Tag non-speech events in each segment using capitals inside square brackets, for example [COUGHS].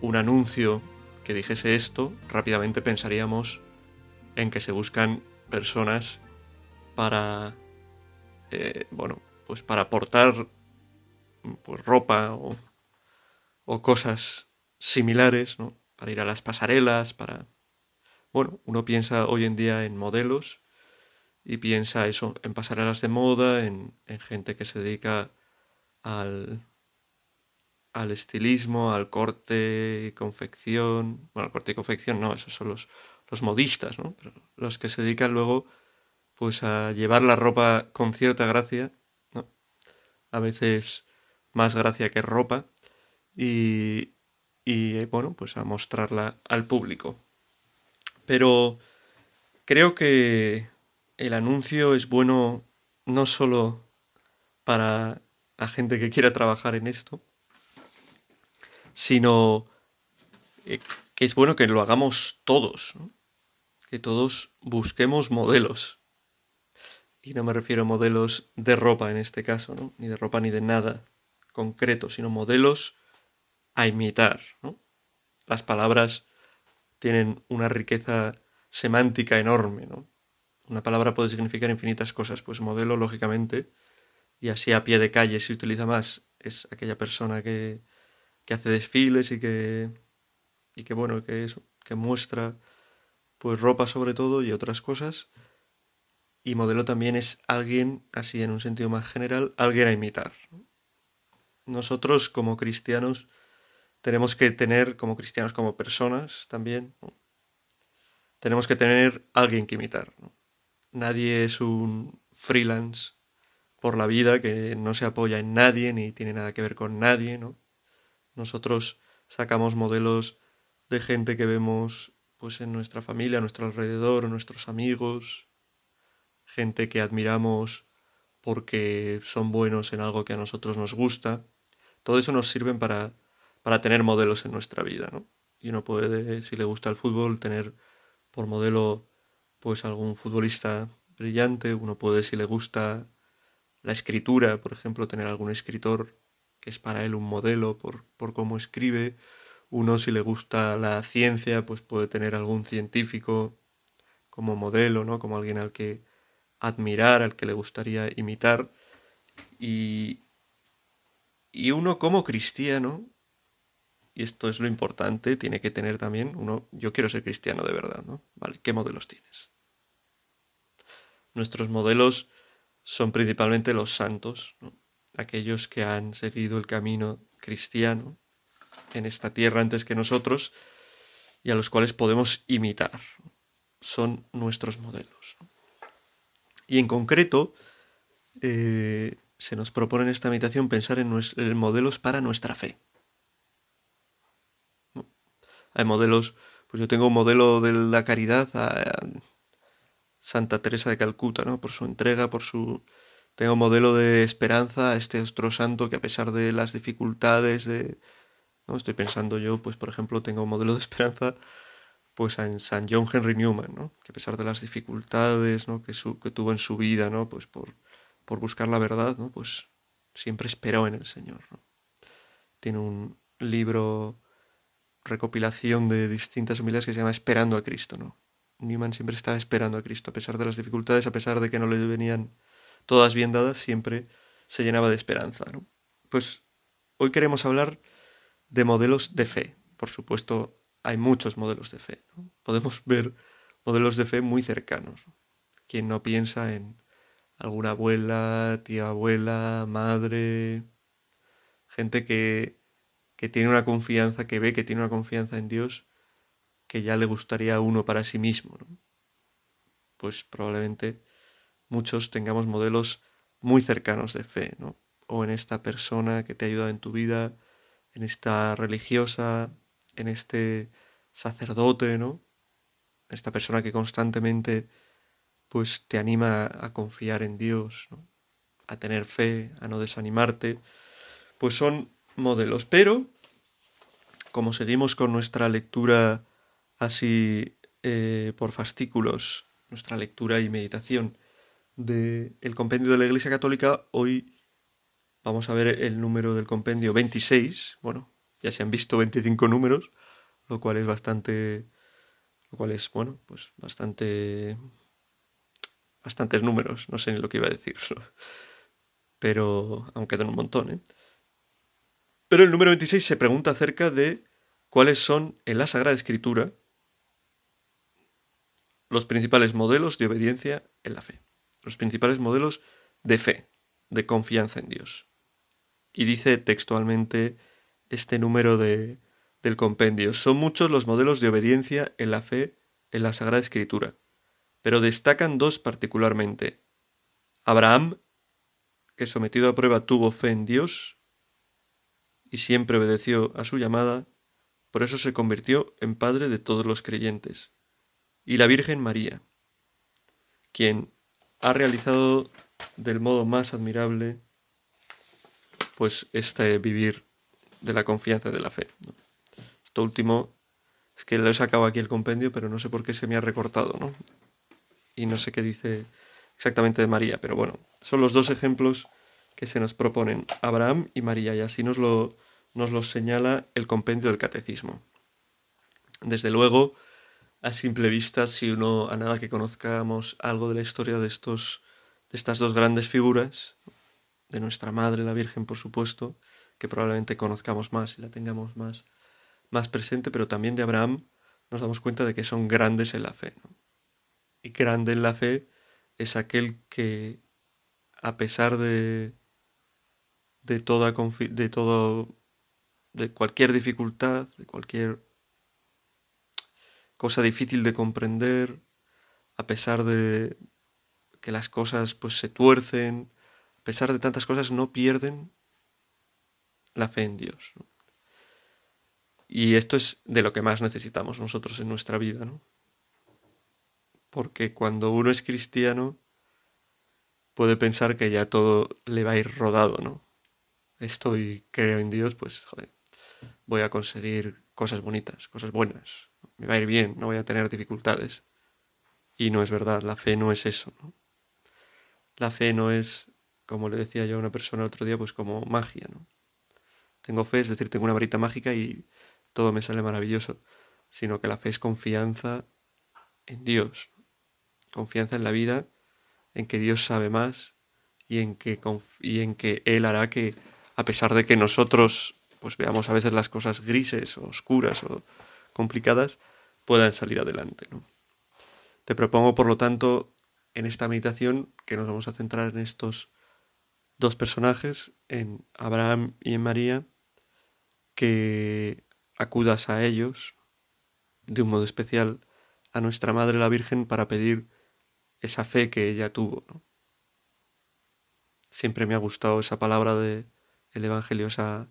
un anuncio que dijese esto, rápidamente pensaríamos en que se buscan personas para, eh, bueno, pues para aportar pues, ropa o, o cosas similares, ¿no? Para ir a las pasarelas, para... Bueno, uno piensa hoy en día en modelos y piensa eso, en pasarelas de moda, en, en gente que se dedica al, al estilismo, al corte y confección. Bueno, al corte y confección no, esos son los, los modistas, ¿no? Pero los que se dedican luego pues a llevar la ropa con cierta gracia, ¿no? A veces más gracia que ropa y, y bueno, pues a mostrarla al público. Pero creo que el anuncio es bueno no solo para la gente que quiera trabajar en esto, sino eh, que es bueno que lo hagamos todos, que todos busquemos modelos. Y no me refiero a modelos de ropa en este caso, ¿no? ni de ropa ni de nada concreto, sino modelos a imitar. Las palabras tienen una riqueza semántica enorme. ¿no? Una palabra puede significar infinitas cosas, pues modelo, lógicamente, y así a pie de calle se utiliza más, es aquella persona que, que hace desfiles y que, y bueno, que eso, que muestra pues ropa sobre todo y otras cosas. Y modelo también es alguien, así en un sentido más general, alguien a imitar. Nosotros como cristianos tenemos que tener, como cristianos, como personas también, tenemos que tener alguien que imitar. Nadie es un freelance por la vida que no se apoya en nadie ni tiene nada que ver con nadie, ¿no? Nosotros sacamos modelos de gente que vemos pues en nuestra familia, a nuestro alrededor, nuestros amigos, gente que admiramos porque son buenos en algo que a nosotros nos gusta. Todo eso nos sirve para, para tener modelos en nuestra vida, ¿no? Y uno puede, si le gusta el fútbol, tener por modelo pues algún futbolista brillante, uno puede, si le gusta la escritura, por ejemplo, tener algún escritor es para él un modelo por, cómo escribe. Uno, si le gusta la ciencia, pues puede tener algún científico como modelo, ¿no? Como alguien al que admirar, al que le gustaría imitar. Y, y uno como cristiano, y esto es lo importante, tiene que tener también uno, yo quiero ser cristiano de verdad, ¿no? Vale, ¿qué modelos tienes? Nuestros modelos son principalmente los santos, ¿no? Aquellos que han seguido el camino cristiano en esta tierra antes que nosotros y a los cuales podemos imitar. Son nuestros modelos. Y en concreto, eh, se nos propone en esta meditación pensar en, modelos para nuestra fe. Hay modelos, pues yo tengo un modelo de la caridad a Santa Teresa de Calcuta, ¿no? Por su entrega, por su tengo modelo de esperanza este otro santo que a pesar de las dificultades de... ¿no? Estoy pensando yo, pues por ejemplo, tengo un modelo de esperanza pues en San John Henry Newman, ¿no? que a pesar de las dificultades ¿no? que, que tuvo en su vida, ¿no? pues por, por buscar la verdad, ¿no? pues siempre esperó en el Señor. Tiene un libro, recopilación de distintas humildades que se llama Esperando a Cristo. ¿no? Newman siempre estaba esperando a Cristo, a pesar de las dificultades, a pesar de que no le venían todas bien dadas, siempre se llenaba de esperanza. ¿no? Pues hoy queremos hablar de modelos de fe. Por supuesto, hay muchos modelos de fe. Podemos ver modelos de fe muy cercanos. Quien no piensa en alguna abuela, tía abuela, madre, gente que, que tiene una confianza, que ve que tiene una confianza en Dios que ya le gustaría a uno para sí mismo. Pues probablemente muchos tengamos modelos muy cercanos de fe, ¿no? O en esta persona que te ha ayudado en tu vida, en esta religiosa, en este sacerdote, ¿no? Esta persona que constantemente pues te anima a confiar en Dios, ¿no? a tener fe, a no desanimarte, pues son modelos. Pero, como seguimos con nuestra lectura así eh, por fascículos, nuestra lectura y meditación del compendio de la Iglesia Católica, hoy vamos a ver el número del compendio 26. Bueno, ya se han visto 25 números, lo cual es bastante. Lo cual es, bueno, pues bastante. Bastantes números, no sé ni lo que iba a decir. Pero. aunque quedan un montón, ¿eh? Pero el número 26 se pregunta acerca de cuáles son en la Sagrada Escritura los principales modelos de obediencia en la fe, los principales modelos de fe, de confianza en Dios. Y dice textualmente este número de, del compendio, son muchos los modelos de obediencia en la fe en la Sagrada Escritura, pero destacan dos particularmente. Abraham, que sometido a prueba tuvo fe en Dios y siempre obedeció a su llamada, por eso se convirtió en padre de todos los creyentes y la Virgen María, quien ha realizado del modo más admirable pues este vivir de la confianza y de la fe. Esto último es que lo he sacado aquí el compendio, pero no sé por qué se me ha recortado, ¿no? Y no sé qué dice exactamente de María, pero bueno, son los dos ejemplos que se nos proponen, Abraham y María, y así nos lo, nos los señala el compendio del catecismo. Desde luego, a simple vista, si uno, a nada que conozcamos algo de la historia de, estos, de estas dos grandes figuras, de nuestra Madre, la Virgen, por supuesto, que probablemente conozcamos más y la tengamos más, más presente, pero también de Abraham nos damos cuenta de que son grandes en la fe. Y grande en la fe es aquel que, a pesar de, de toda de todo de cualquier dificultad, de cualquier cosa difícil de comprender, a pesar de que las cosas pues se tuercen, a pesar de tantas cosas no pierden la fe en Dios. Y esto es de lo que más necesitamos nosotros en nuestra vida, ¿no? Porque cuando uno es cristiano puede pensar que ya todo le va a ir rodado, ¿no? Estoy creo en Dios, pues joder, voy a conseguir cosas bonitas, cosas buenas, me va a ir bien, no voy a tener dificultades. Y no es verdad, la fe no es eso. ¿no? La fe no es, como le decía yo a una persona el otro día, pues como magia. ¿no? Tengo fe, es decir, tengo una varita mágica y todo me sale maravilloso, sino que la fe es confianza en Dios, confianza en la vida, en que Dios sabe más y en que, y en que Él hará que, a pesar de que nosotros pues veamos a veces las cosas grises o oscuras o complicadas puedan salir adelante. Te propongo, por lo tanto, en esta meditación que nos vamos a centrar en estos dos personajes, en Abraham y en María, que acudas a ellos de un modo especial a nuestra Madre la Virgen para pedir esa fe que ella tuvo. Siempre me ha gustado esa palabra del Evangelio, esa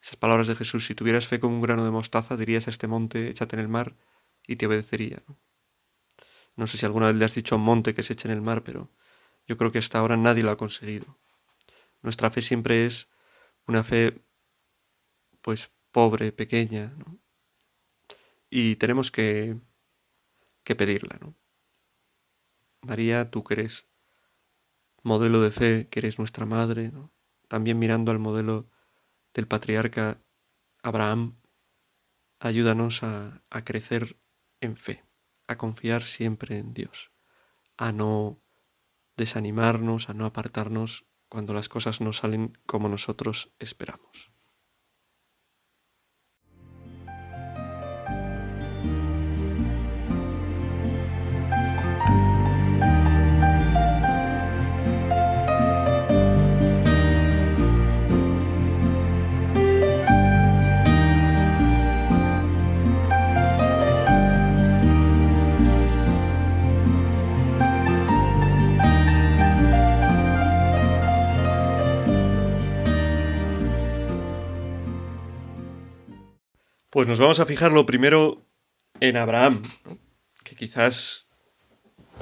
esas palabras de Jesús, si tuvieras fe como un grano de mostaza, dirías a este monte, échate en el mar, y te obedecería. ¿no? sé si alguna vez le has dicho a un monte que se eche en el mar, pero yo creo que hasta ahora nadie lo ha conseguido. Nuestra fe siempre es una fe, pues, pobre, pequeña. Y tenemos que, que pedirla, ¿no? María, tú que eres modelo de fe, que eres nuestra madre, ¿no? También mirando al modelo del patriarca Abraham, ayúdanos a, a crecer en fe, a confiar siempre en Dios, a no desanimarnos, a no apartarnos cuando las cosas no salen como nosotros esperamos. Pues nos vamos a fijar lo primero en Abraham, que quizás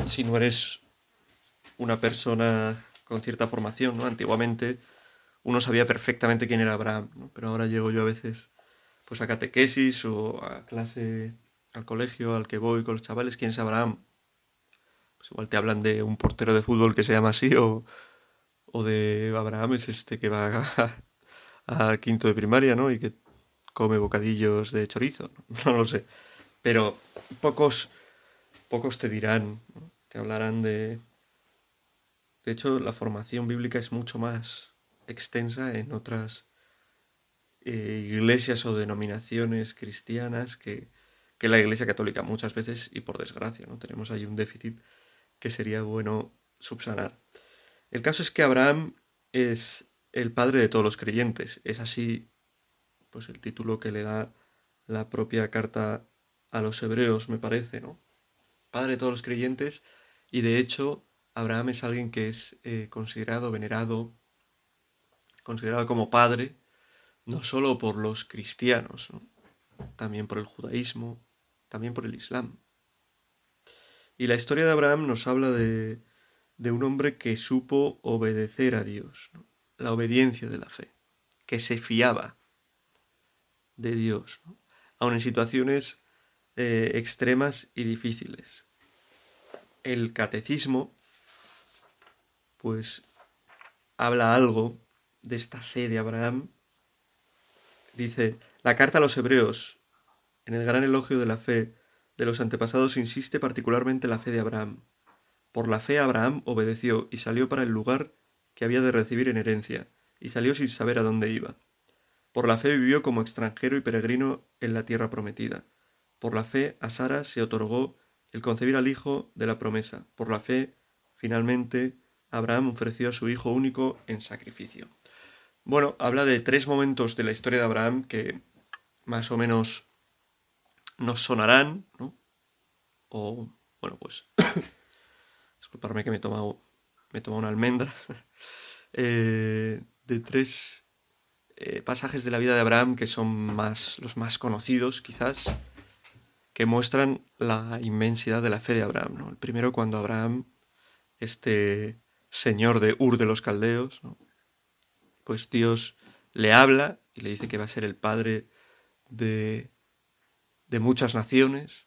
si no eres una persona con cierta formación, ¿no? Antiguamente uno sabía perfectamente quién era Abraham, ¿no? pero ahora llego yo a veces pues a catequesis o a clase, al colegio al que voy con los chavales, ¿quién es Abraham? Pues igual te hablan de un portero de fútbol que se llama así o, o de Abraham es este que va [LAUGHS] a, a, quinto de primaria, ¿no? Y que come bocadillos de chorizo, [LAUGHS] no lo sé. Pero pocos, pocos te dirán, te hablarán de... De hecho, la formación bíblica es mucho más extensa en otras eh, iglesias o denominaciones cristianas que, que, la Iglesia Católica muchas veces y por desgracia, ¿no? Tenemos ahí un déficit que sería bueno subsanar. El caso es que Abraham es el padre de todos los creyentes. Es así, pues el título que le da la propia carta a los hebreos, me parece, ¿no? Padre de todos los creyentes y de hecho Abraham es alguien que es eh, considerado, venerado, considerado como padre, no solo por los cristianos, también por el judaísmo, también por el islam. Y la historia de Abraham nos habla de, de un hombre que supo obedecer a Dios, la obediencia de la fe, que se fiaba de Dios, aun en situaciones eh, extremas y difíciles. El catecismo, pues, habla algo de esta fe de Abraham. Dice, la carta a los hebreos, en el gran elogio de la fe de los antepasados, insiste particularmente en la fe de Abraham. Por la fe Abraham obedeció y salió para el lugar que había de recibir en herencia, y salió sin saber a dónde iba. Por la fe vivió como extranjero y peregrino en la tierra prometida. Por la fe a Sara se otorgó el concebir al hijo de la promesa. Por la fe, finalmente, Abraham ofreció a su hijo único en sacrificio. Bueno, habla de tres momentos de la historia de Abraham que más o menos nos sonarán, ¿no? O, bueno, pues, [COUGHS] disculparme que me he tomado, me he tomado una almendra, [LAUGHS] eh, de tres eh, pasajes de la vida de Abraham que son más, los más conocidos, quizás, que muestran la inmensidad de la fe de Abraham. El primero cuando Abraham, este señor de Ur de los Caldeos, pues Dios le habla y le dice que va a ser el padre de, de muchas naciones.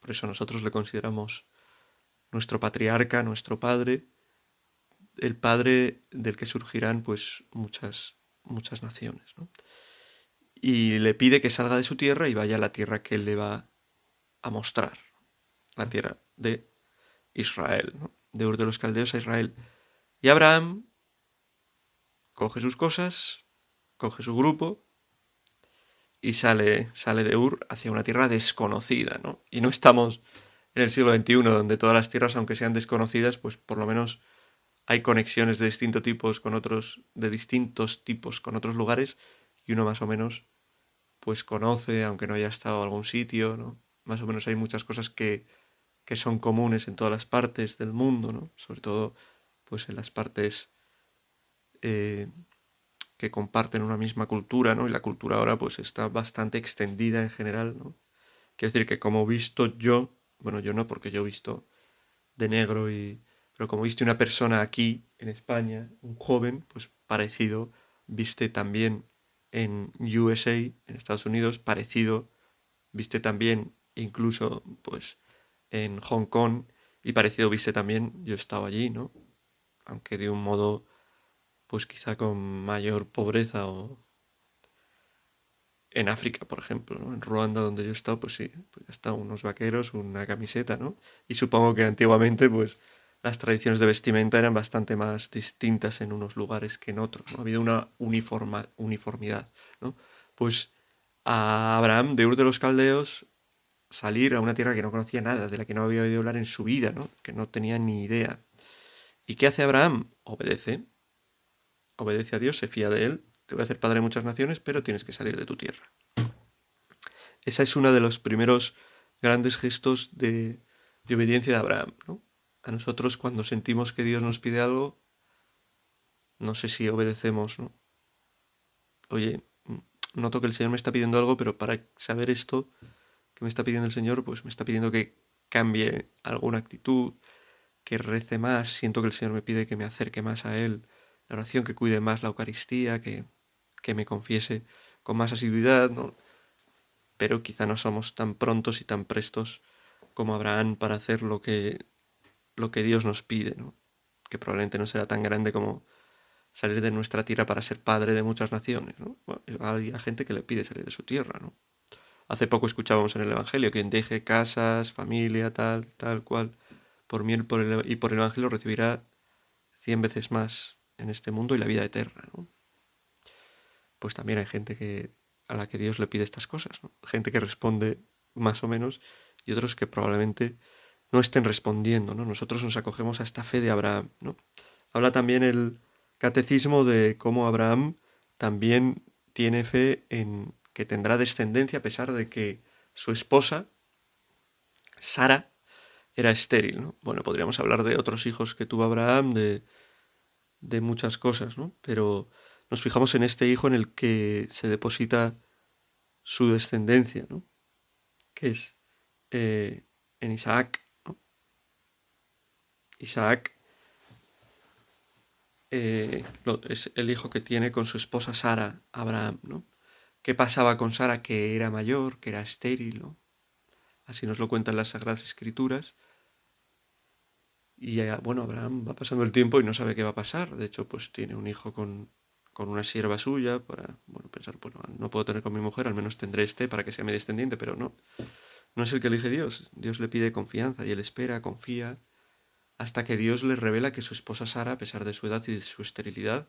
Por eso nosotros le consideramos nuestro patriarca, nuestro padre, el padre del que surgirán pues muchas, muchas naciones. ¿no? y le pide que salga de su tierra y vaya a la tierra que él le va a mostrar, la tierra de Israel, de Ur de los Caldeos a Israel. Y Abraham coge sus cosas, coge su grupo y sale, sale de Ur hacia una tierra desconocida, ¿no? Y no estamos en el siglo XXI, donde todas las tierras, aunque sean desconocidas, pues por lo menos hay conexiones de distintos tipos con otros, de distintos tipos con otros lugares, y uno más o menos pues conoce, aunque no haya estado en algún sitio, ¿no? Más o menos hay muchas cosas que, que son comunes en todas las partes del mundo, ¿no? Sobre todo, pues en las partes eh, que comparten una misma cultura, ¿no? Y la cultura ahora, pues está bastante extendida en general, ¿no? Quiero decir que como he visto yo, bueno, yo no, porque yo he visto de negro y... Pero como viste una persona aquí, en España, un joven, pues parecido, viste también en USA, en Estados Unidos, parecido, viste también incluso pues en Hong Kong y parecido viste también, yo he estado allí, ¿no? Aunque de un modo pues quizá con mayor pobreza o en África, por ejemplo, ¿no? En Ruanda, donde yo he estado, pues sí, pues ya está, unos vaqueros, una camiseta, ¿no? Y supongo que antiguamente, pues, las tradiciones de vestimenta eran bastante más distintas en unos lugares que en otros, ¿no? Ha habido una uniforma, uniformidad, ¿no? Pues a Abraham de Ur de los Caldeos salir a una tierra que no conocía nada, de la que no había oído hablar en su vida, ¿no? Que no tenía ni idea. ¿Y qué hace Abraham? Obedece. Obedece a Dios, se fía de él. Te voy a hacer padre de muchas naciones, pero tienes que salir de tu tierra. Esa es uno de los primeros grandes gestos de, de obediencia de Abraham, ¿no? A nosotros cuando sentimos que Dios nos pide algo, no sé si obedecemos, ¿no? Oye, noto que el Señor me está pidiendo algo, pero para saber esto que me está pidiendo el Señor, pues me está pidiendo que cambie alguna actitud, que rece más, siento que el Señor me pide que me acerque más a Él, la oración, que cuide más la Eucaristía, que, que me confiese con más asiduidad, ¿no? pero quizá no somos tan prontos y tan prestos como Abraham para hacer lo que, lo que Dios nos pide, ¿no? que probablemente no será tan grande como salir de nuestra tierra para ser padre de muchas naciones. hay gente que le pide salir de su tierra. ¿no? Hace poco escuchábamos en el Evangelio, quien deje casas, familia, tal, tal cual, por mí y por el Evangelio recibirá cien veces más en este mundo y la vida eterna. Pues también hay gente que, a la que Dios le pide estas cosas. Gente que responde más o menos y otros que probablemente no estén respondiendo. ¿no? Nosotros nos acogemos a esta fe de Abraham. ¿no? Habla también el catecismo de cómo Abraham también tiene fe en que tendrá descendencia a pesar de que su esposa, Sara, era estéril. ¿no? Bueno, podríamos hablar de otros hijos que tuvo Abraham, de, de muchas cosas, ¿no? pero nos fijamos en este hijo en el que se deposita su descendencia, ¿no? que es eh, en Isaac. Isaac eh, es el hijo que tiene con su esposa Sara, Abraham. ¿no? ¿Qué pasaba con Sara? Que era mayor, que era estéril. ¿no? Así nos lo cuentan las Sagradas Escrituras. Y bueno, Abraham va pasando el tiempo y no sabe qué va a pasar. De hecho, pues tiene un hijo con, con una sierva suya para, bueno, pensar, bueno, no puedo tener con mi mujer, al menos tendré este para que sea mi descendiente, pero no. No es el que elige Dios. Dios le pide confianza y él espera, confía, hasta que Dios le revela que su esposa Sara, a pesar de su edad y de su esterilidad,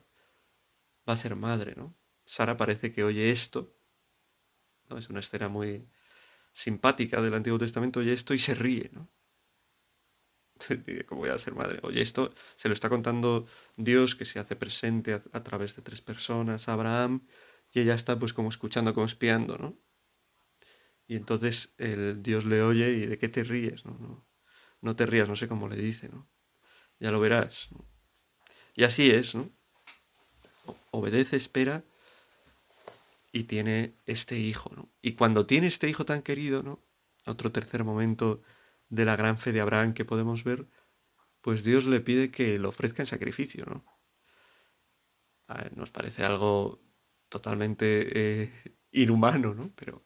va a ser madre, ¿no? Sara parece que oye esto, ¿no? Es una escena muy simpática del Antiguo Testamento, oye esto y se ríe, ¿no? [LAUGHS] ¿Cómo voy a ser madre? Oye, esto se lo está contando Dios que se hace presente a, través de tres personas, Abraham, y ella está pues como escuchando, como espiando, ¿no? Y entonces el Dios le oye y ¿de qué te ríes? No, no, no te rías, no sé cómo le dice, ¿no? Ya lo verás. Y así es, ¿no? Obedece, espera y tiene este hijo, ¿no? Y cuando tiene este hijo tan querido, ¿no? Otro tercer momento de la gran fe de Abraham que podemos ver, pues Dios le pide que lo ofrezca en sacrificio, ¿no? nos parece algo totalmente eh, inhumano, ¿no? Pero,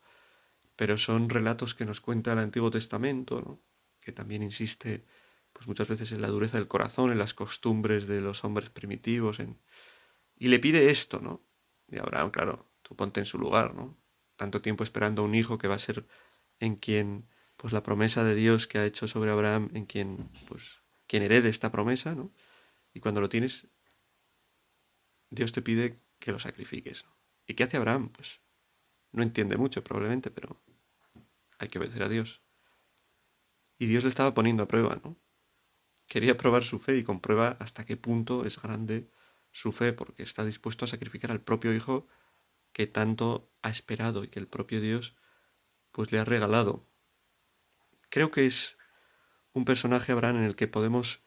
pero son relatos que nos cuenta el Antiguo Testamento, ¿no? Que también insiste, pues muchas veces en la dureza del corazón, en las costumbres de los hombres primitivos, en... y le pide esto, ¿no? Y Abraham, claro, tú ponte en su lugar, ¿no? Tanto tiempo esperando a un hijo que va a ser en quien pues la promesa de Dios que ha hecho sobre Abraham en quien, pues, quien herede esta promesa, ¿no? Y cuando lo tienes, Dios te pide que lo sacrifiques. ¿Y qué hace Abraham? Pues no entiende mucho probablemente, pero hay que obedecer a Dios. Y Dios le estaba poniendo a prueba, ¿no? Quería probar su fe y comprueba hasta qué punto es grande su fe, porque está dispuesto a sacrificar al propio hijo que tanto ha esperado y que el propio Dios pues le ha regalado Creo que es un personaje, Abraham, en el que podemos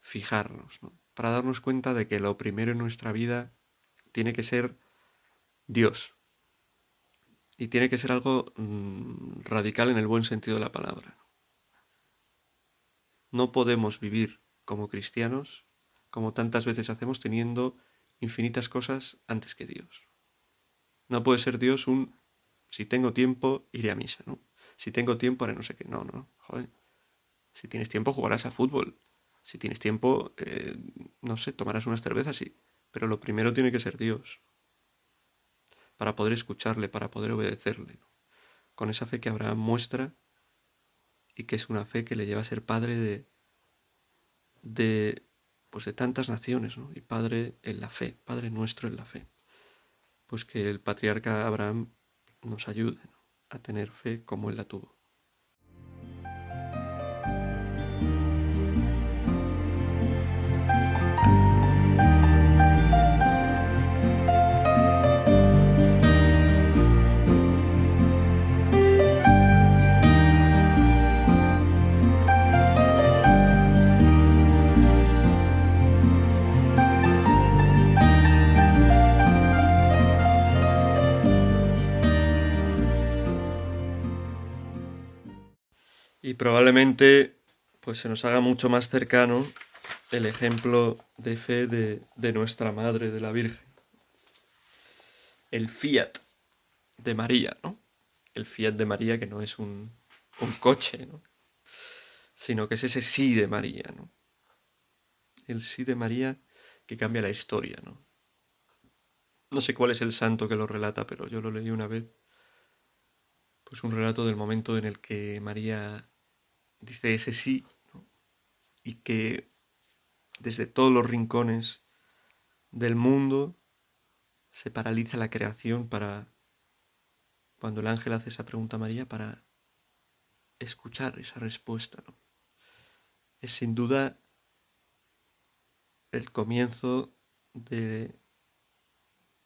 fijarnos, ¿no? para darnos cuenta de que lo primero en nuestra vida tiene que ser Dios. Y tiene que ser algo mm, radical en el buen sentido de la palabra. No podemos vivir como cristianos, como tantas veces hacemos, teniendo infinitas cosas antes que Dios. No puede ser Dios un, si tengo tiempo, iré a misa, ¿no? si tengo tiempo, haré no sé qué. No, no, joder. Si tienes tiempo, jugarás a fútbol. Si tienes tiempo, eh, no sé, tomarás unas cervezas, sí. Pero lo primero tiene que ser Dios. Para poder escucharle, para poder obedecerle. Con esa fe que Abraham muestra y que es una fe que le lleva a ser padre de, de, pues de tantas naciones, ¿no? Y padre en la fe, padre nuestro en la fe. Pues que el patriarca Abraham nos ayude, a tener fe como él la tuvo. Probablemente pues se nos haga mucho más cercano el ejemplo de fe de, nuestra Madre, de la Virgen. El fiat de María, ¿no? El fiat de María que no es un, un coche, ¿no? Sino que es ese sí de María, ¿no? El sí de María que cambia la historia, ¿no? No sé cuál es el santo que lo relata, pero yo lo leí una vez. Pues un relato del momento en el que María dice ese sí, ¿no? y que desde todos los rincones del mundo se paraliza la creación para, cuando el ángel hace esa pregunta a María, para escuchar esa respuesta. Es sin duda el comienzo de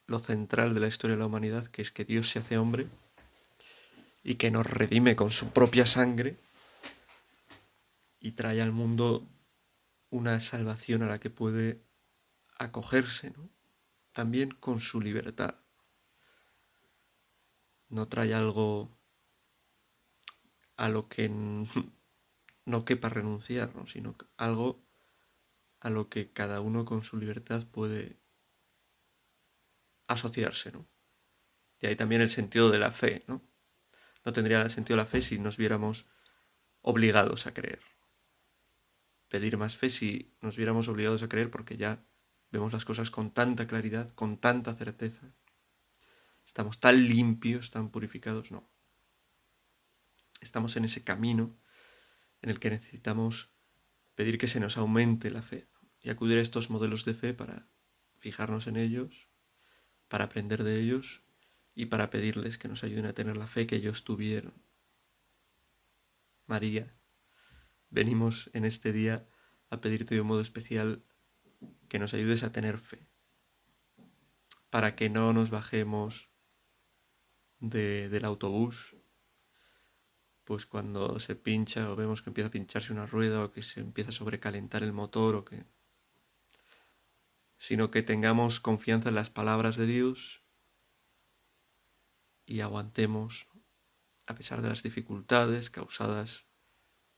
lo central de la historia de la humanidad, que es que Dios se hace hombre y que nos redime con su propia sangre y trae al mundo una salvación a la que puede acogerse, ¿no? también con su libertad. No trae algo a lo que [LAUGHS] no quepa renunciar, ¿no? sino algo a lo que cada uno con su libertad puede asociarse, ¿no? Y ahí también el sentido de la fe, ¿no? No tendría sentido la fe si nos viéramos obligados a creer. Pedir más fe si nos viéramos obligados a creer porque ya vemos las cosas con tanta claridad, con tanta certeza. Estamos tan limpios, tan purificados, no. Estamos en ese camino en el que necesitamos pedir que se nos aumente la fe y acudir a estos modelos de fe para fijarnos en ellos para aprender de ellos y para pedirles que nos ayuden a tener la fe que ellos tuvieron. María, venimos en este día a pedirte de un modo especial que nos ayudes a tener fe, para que no nos bajemos del autobús, pues cuando se pincha o vemos que empieza a pincharse una rueda o que se empieza a sobrecalentar el motor o que sino que tengamos confianza en las palabras de Dios y aguantemos a pesar de las dificultades causadas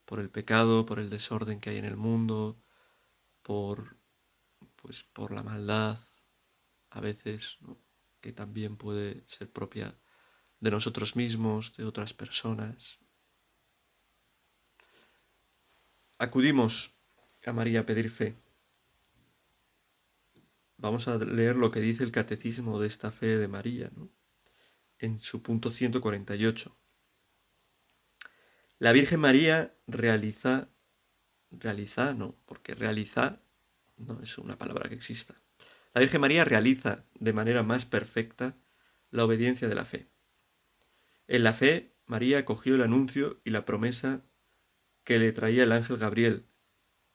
por el pecado, por el desorden que hay en el mundo, por pues por la maldad a veces que también puede ser propia de nosotros mismos, de otras personas. Acudimos a María a pedir fe Vamos a leer lo que dice el catecismo de esta fe de María, ¿no? en su punto 148. La Virgen María realiza, realiza, no, porque realiza no es una palabra que exista. La Virgen María realiza de manera más perfecta la obediencia de la fe. En la fe, María acogió el anuncio y la promesa que le traía el ángel Gabriel,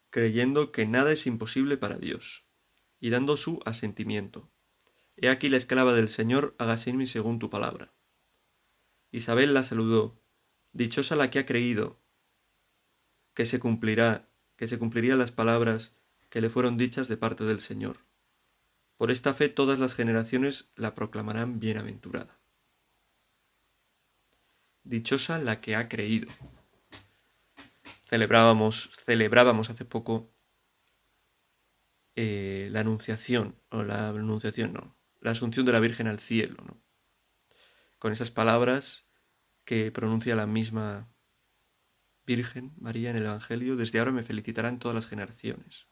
creyendo que nada es imposible para Dios y dando su asentimiento. He aquí la esclava del Señor, hágase en mí según tu palabra. Isabel la saludó, dichosa la que ha creído, que se cumplirá, que se cumplirían las palabras que le fueron dichas de parte del Señor. Por esta fe todas las generaciones la proclamarán bienaventurada. Dichosa la que ha creído. Celebrábamos, celebrábamos hace poco eh, la anunciación, o la anunciación no, la asunción de la Virgen al cielo, ¿no? Con esas palabras que pronuncia la misma Virgen María en el Evangelio, desde ahora me felicitarán todas las generaciones.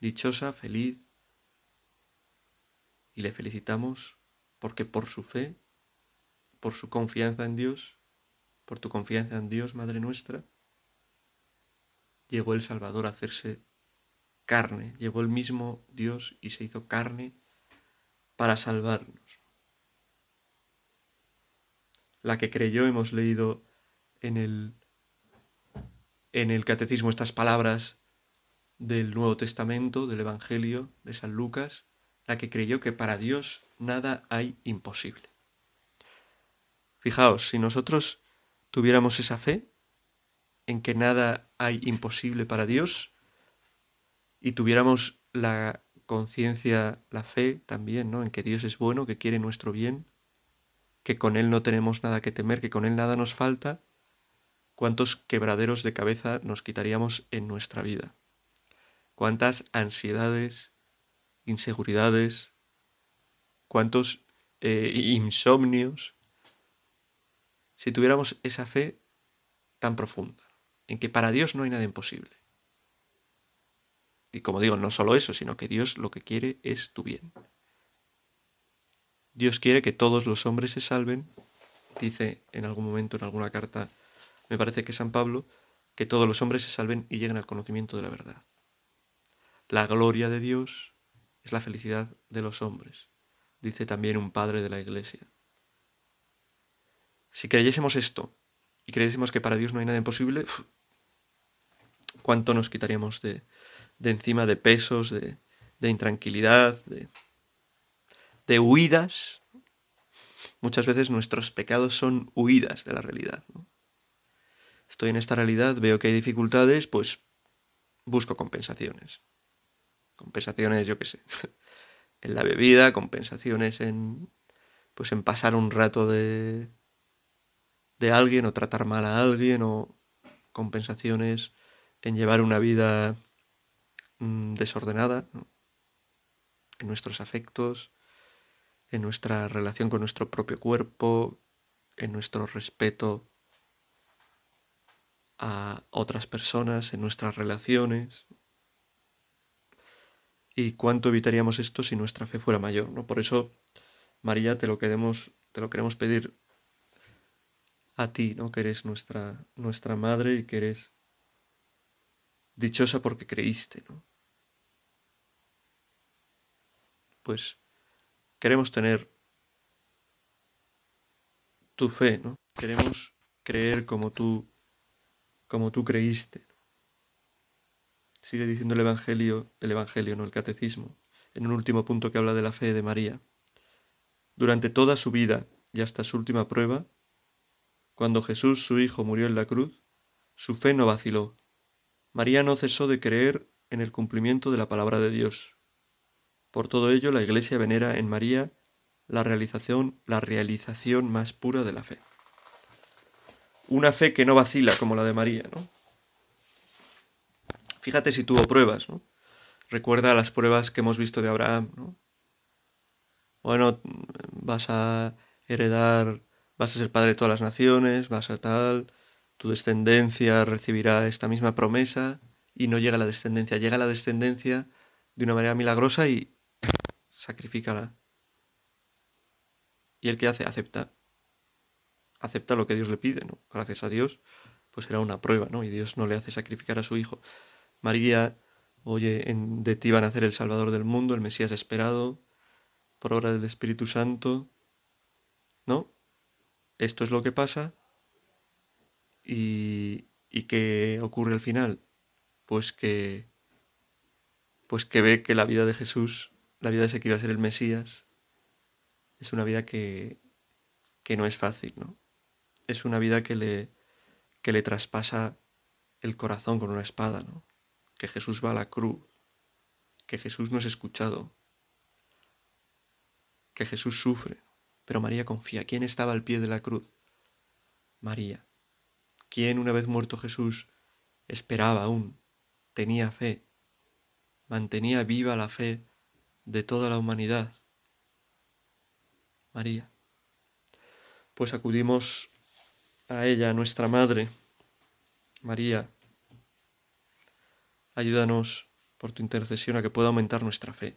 Dichosa, feliz, y le felicitamos porque por su fe, por su confianza en Dios, por tu confianza en Dios, Madre nuestra, llegó el Salvador a hacerse carne, llevó el mismo Dios y se hizo carne para salvarnos. La que creyó, hemos leído en el, en el catecismo estas palabras del Nuevo Testamento, del Evangelio de San Lucas, la que creyó que para Dios nada hay imposible. Fijaos, si nosotros tuviéramos esa fe en que nada hay imposible para Dios, y tuviéramos la conciencia, la fe también, ¿no? En que Dios es bueno, que quiere nuestro bien, que con Él no tenemos nada que temer, que con Él nada nos falta, cuántos quebraderos de cabeza nos quitaríamos en nuestra vida, cuántas ansiedades, inseguridades, cuántos eh, insomnios, si tuviéramos esa fe tan profunda, en que para Dios no hay nada imposible. Y como digo, no solo eso, sino que Dios lo que quiere es tu bien. Dios quiere que todos los hombres se salven, dice en algún momento, en alguna carta, me parece que San Pablo, que todos los hombres se salven y lleguen al conocimiento de la verdad. La gloria de Dios es la felicidad de los hombres, dice también un padre de la Iglesia. Si creyésemos esto y creyésemos que para Dios no hay nada imposible, ¿cuánto nos quitaríamos de, de encima de pesos, de, de intranquilidad, de, de huidas? Muchas veces nuestros pecados son huidas de la realidad. Estoy en esta realidad, veo que hay dificultades, pues busco compensaciones. Compensaciones, yo qué sé, [LAUGHS] en la bebida, compensaciones en pues en pasar un rato de de alguien o tratar mal a alguien o compensaciones en llevar una vida mm, desordenada en nuestros afectos, en nuestra relación con nuestro propio cuerpo, en nuestro respeto a otras personas, en nuestras relaciones. Y cuánto evitaríamos esto si nuestra fe fuera mayor, ¿no? Por eso, María, te lo queremos, te lo queremos pedir a ti, ¿no? Que eres nuestra, nuestra madre y que eres dichosa porque creíste, ¿no? Pues queremos tener tu fe, ¿no? Queremos creer como tú, como tú creíste. Sigue diciendo el Evangelio, el Evangelio, no el Catecismo, en un último punto que habla de la fe de María. Durante toda su vida y hasta su última prueba, cuando Jesús, su Hijo, murió en la cruz, su fe no vaciló. María no cesó de creer en el cumplimiento de la palabra de Dios. Por todo ello, la Iglesia venera en María la realización, la realización más pura de la fe. Una fe que no vacila como la de María, ¿no? Fíjate si tuvo pruebas, ¿no? Recuerda las pruebas que hemos visto de Abraham, ¿no? Bueno, vas a heredar, vas a ser padre de todas las naciones, vas a tal, tu descendencia recibirá esta misma promesa y no llega la descendencia, llega la descendencia de una manera milagrosa y sacrifícala. ¿Y el que hace? Acepta. Acepta lo que Dios le pide, ¿no? Gracias a Dios, pues era una prueba, ¿no? Y Dios no le hace sacrificar a su hijo. María, oye, en, de ti va a nacer el Salvador del mundo, el Mesías esperado, por obra del Espíritu Santo. ¿No? Esto es lo que pasa. ¿Y, y qué ocurre al final? Pues que, pues que ve que la vida de Jesús, la vida de ese que iba a ser el Mesías, es una vida que, que no es fácil, ¿no? Es una vida que le, que le traspasa el corazón con una espada, ¿no? que Jesús va a la cruz, que Jesús no es escuchado, que Jesús sufre. Pero María confía. ¿Quién estaba al pie de la cruz? María. ¿Quién una vez muerto Jesús esperaba aún, tenía fe, mantenía viva la fe de toda la humanidad? María. Pues acudimos a ella, nuestra Madre, María, Ayúdanos por tu intercesión a que pueda aumentar nuestra fe,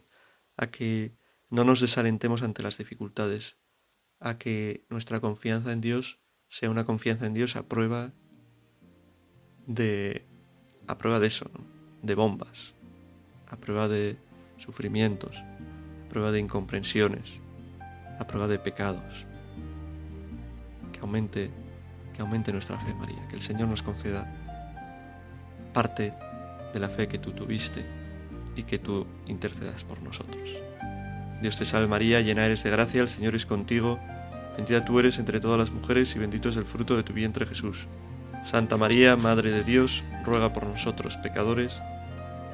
a que no nos desalentemos ante las dificultades, a que nuestra confianza en Dios sea una confianza en Dios a prueba de a prueba de eso, de bombas, a prueba de sufrimientos, a prueba de incomprensiones, a prueba de pecados. Que aumente, que aumente nuestra fe, María, que el Señor nos conceda parte de la fe que tú tuviste y que tú intercedas por nosotros. Dios te salve María, llena eres de gracia, el Señor es contigo, bendita tú eres entre todas las mujeres y bendito es el fruto de tu vientre Jesús. Santa María, Madre de Dios, ruega por nosotros pecadores,